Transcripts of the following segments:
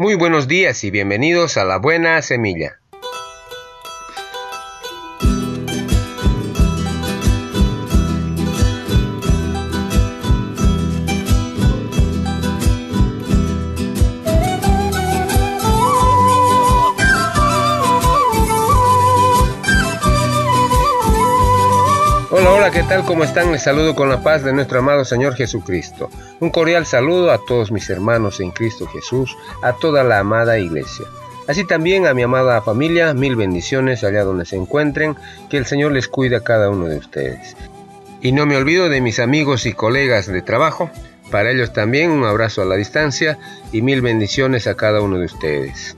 Muy buenos días y bienvenidos a La Buena Semilla. ¿Qué tal? ¿Cómo están? Les saludo con la paz de nuestro amado Señor Jesucristo. Un cordial saludo a todos mis hermanos en Cristo Jesús, a toda la amada iglesia. Así también a mi amada familia, mil bendiciones allá donde se encuentren, que el Señor les cuide a cada uno de ustedes. Y no me olvido de mis amigos y colegas de trabajo, para ellos también un abrazo a la distancia y mil bendiciones a cada uno de ustedes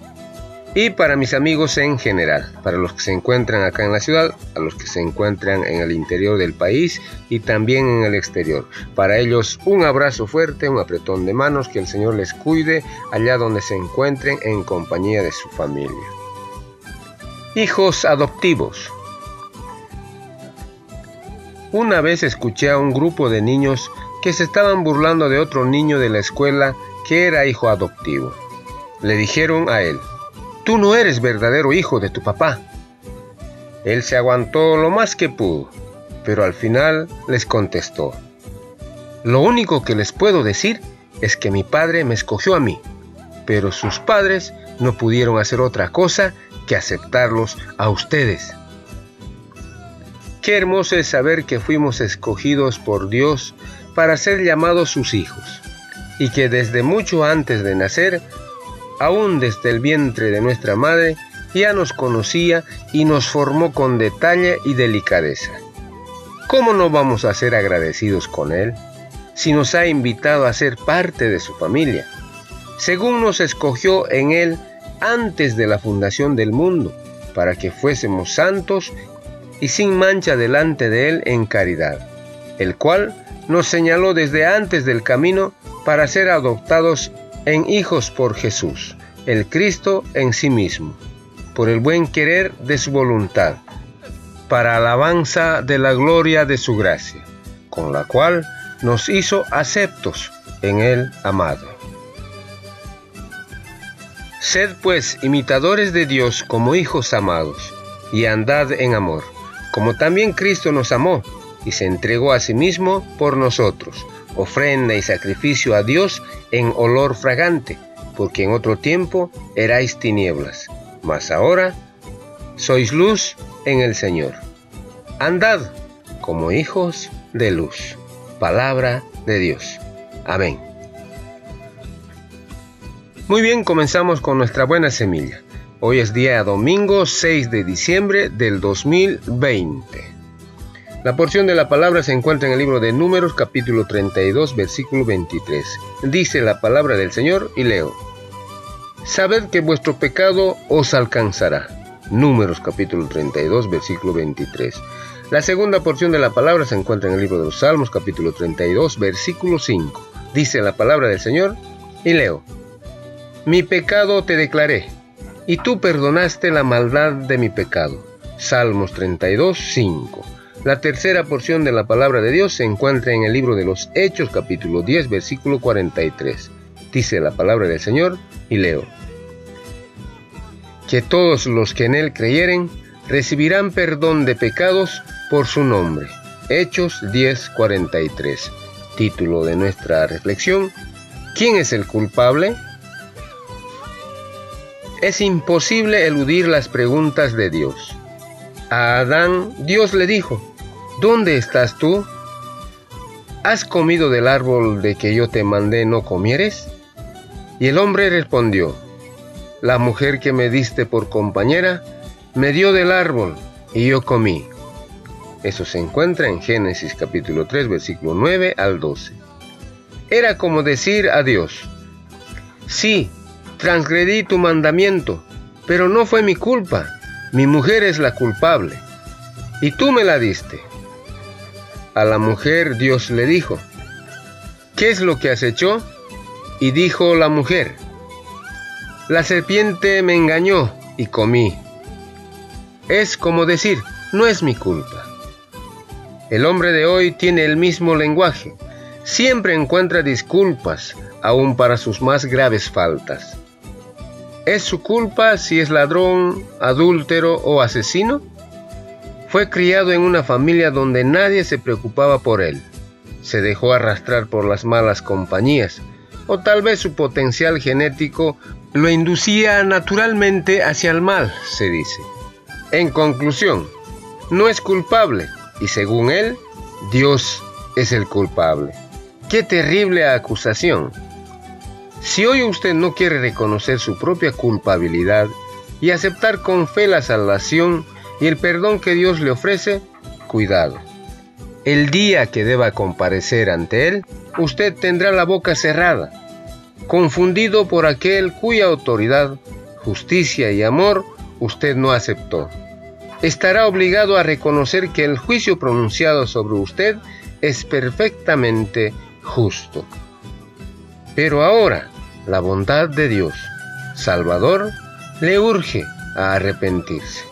y para mis amigos en general, para los que se encuentran acá en la ciudad, a los que se encuentran en el interior del país y también en el exterior. Para ellos un abrazo fuerte, un apretón de manos, que el Señor les cuide allá donde se encuentren en compañía de su familia. Hijos adoptivos. Una vez escuché a un grupo de niños que se estaban burlando de otro niño de la escuela que era hijo adoptivo. Le dijeron a él, Tú no eres verdadero hijo de tu papá. Él se aguantó lo más que pudo, pero al final les contestó, Lo único que les puedo decir es que mi padre me escogió a mí, pero sus padres no pudieron hacer otra cosa que aceptarlos a ustedes. Qué hermoso es saber que fuimos escogidos por Dios para ser llamados sus hijos, y que desde mucho antes de nacer aún desde el vientre de nuestra madre, ya nos conocía y nos formó con detalle y delicadeza. ¿Cómo no vamos a ser agradecidos con Él si nos ha invitado a ser parte de su familia? Según nos escogió en Él antes de la fundación del mundo, para que fuésemos santos y sin mancha delante de Él en caridad, el cual nos señaló desde antes del camino para ser adoptados en hijos por Jesús, el Cristo en sí mismo, por el buen querer de su voluntad, para alabanza de la gloria de su gracia, con la cual nos hizo aceptos en el amado. Sed pues imitadores de Dios como hijos amados, y andad en amor, como también Cristo nos amó y se entregó a sí mismo por nosotros, ofrenda y sacrificio a Dios en olor fragante, porque en otro tiempo erais tinieblas, mas ahora sois luz en el Señor. Andad como hijos de luz. Palabra de Dios. Amén. Muy bien, comenzamos con nuestra buena semilla. Hoy es día domingo 6 de diciembre del 2020. La porción de la palabra se encuentra en el libro de Números capítulo 32 versículo 23. Dice la palabra del Señor y leo. Sabed que vuestro pecado os alcanzará. Números capítulo 32 versículo 23. La segunda porción de la palabra se encuentra en el libro de los Salmos capítulo 32 versículo 5. Dice la palabra del Señor y leo. Mi pecado te declaré y tú perdonaste la maldad de mi pecado. Salmos 32 5. La tercera porción de la palabra de Dios se encuentra en el libro de los Hechos capítulo 10 versículo 43. Dice la palabra del Señor y leo. Que todos los que en Él creyeren recibirán perdón de pecados por su nombre. Hechos 10:43. Título de nuestra reflexión. ¿Quién es el culpable? Es imposible eludir las preguntas de Dios. A Adán Dios le dijo, ¿Dónde estás tú? ¿Has comido del árbol de que yo te mandé no comieres? Y el hombre respondió, La mujer que me diste por compañera me dio del árbol y yo comí. Eso se encuentra en Génesis capítulo 3 versículo 9 al 12. Era como decir a Dios, Sí, transgredí tu mandamiento, pero no fue mi culpa, mi mujer es la culpable, y tú me la diste. A la mujer Dios le dijo, ¿qué es lo que has hecho? Y dijo la mujer, la serpiente me engañó y comí. Es como decir, no es mi culpa. El hombre de hoy tiene el mismo lenguaje, siempre encuentra disculpas, aún para sus más graves faltas. ¿Es su culpa si es ladrón, adúltero o asesino? Fue criado en una familia donde nadie se preocupaba por él. Se dejó arrastrar por las malas compañías, o tal vez su potencial genético lo inducía naturalmente hacia el mal, se dice. En conclusión, no es culpable y según él, Dios es el culpable. Qué terrible acusación. Si hoy usted no quiere reconocer su propia culpabilidad y aceptar con fe la salvación y el perdón que Dios le ofrece, cuidado. El día que deba comparecer ante Él, usted tendrá la boca cerrada, confundido por aquel cuya autoridad, justicia y amor usted no aceptó. Estará obligado a reconocer que el juicio pronunciado sobre usted es perfectamente justo. Pero ahora, la bondad de Dios, Salvador, le urge a arrepentirse.